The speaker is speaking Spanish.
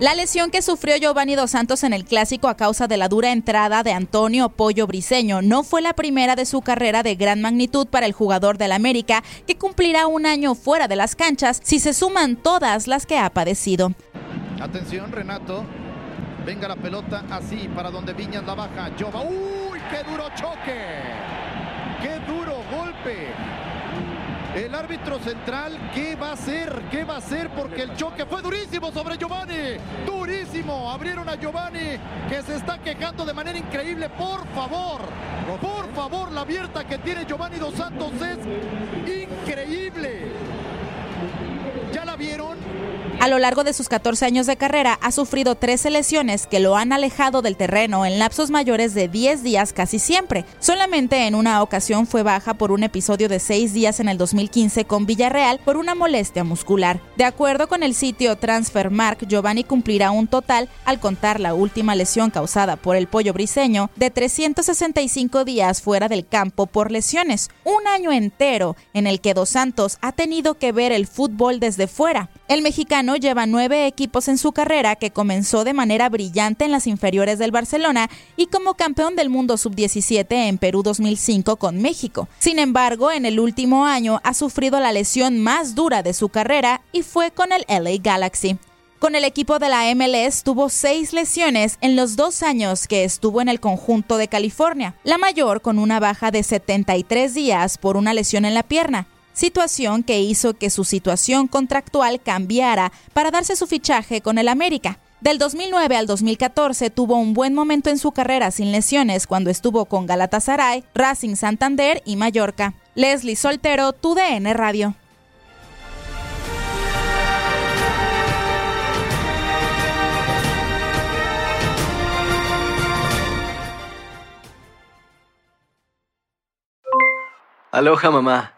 La lesión que sufrió Giovanni Dos Santos en el clásico a causa de la dura entrada de Antonio Pollo Briseño no fue la primera de su carrera de gran magnitud para el jugador del América, que cumplirá un año fuera de las canchas si se suman todas las que ha padecido. Atención, Renato. Venga la pelota así para donde Viñas la baja. Jova. ¡Uy! ¡Qué duro choque! ¡Qué duro golpe! El árbitro central, ¿qué va a hacer? ¿Qué va a hacer? Porque el choque fue durísimo sobre Giovanni. Durísimo. Abrieron a Giovanni que se está quejando de manera increíble. Por favor, por favor, la abierta que tiene Giovanni Dos Santos es increíble. ¿Ya la vieron? A lo largo de sus 14 años de carrera ha sufrido 13 lesiones que lo han alejado del terreno en lapsos mayores de 10 días casi siempre. Solamente en una ocasión fue baja por un episodio de 6 días en el 2015 con Villarreal por una molestia muscular. De acuerdo con el sitio Transfermark, Giovanni cumplirá un total, al contar la última lesión causada por el pollo briseño, de 365 días fuera del campo por lesiones. Un año entero en el que Dos Santos ha tenido que ver el fútbol desde fuera. El mexicano lleva nueve equipos en su carrera que comenzó de manera brillante en las inferiores del Barcelona y como campeón del mundo sub-17 en Perú 2005 con México. Sin embargo, en el último año ha sufrido la lesión más dura de su carrera y fue con el LA Galaxy. Con el equipo de la MLS tuvo seis lesiones en los dos años que estuvo en el conjunto de California, la mayor con una baja de 73 días por una lesión en la pierna situación que hizo que su situación contractual cambiara para darse su fichaje con el América. Del 2009 al 2014 tuvo un buen momento en su carrera sin lesiones cuando estuvo con Galatasaray, Racing Santander y Mallorca. Leslie Soltero, TUDN Radio. Aloha mamá.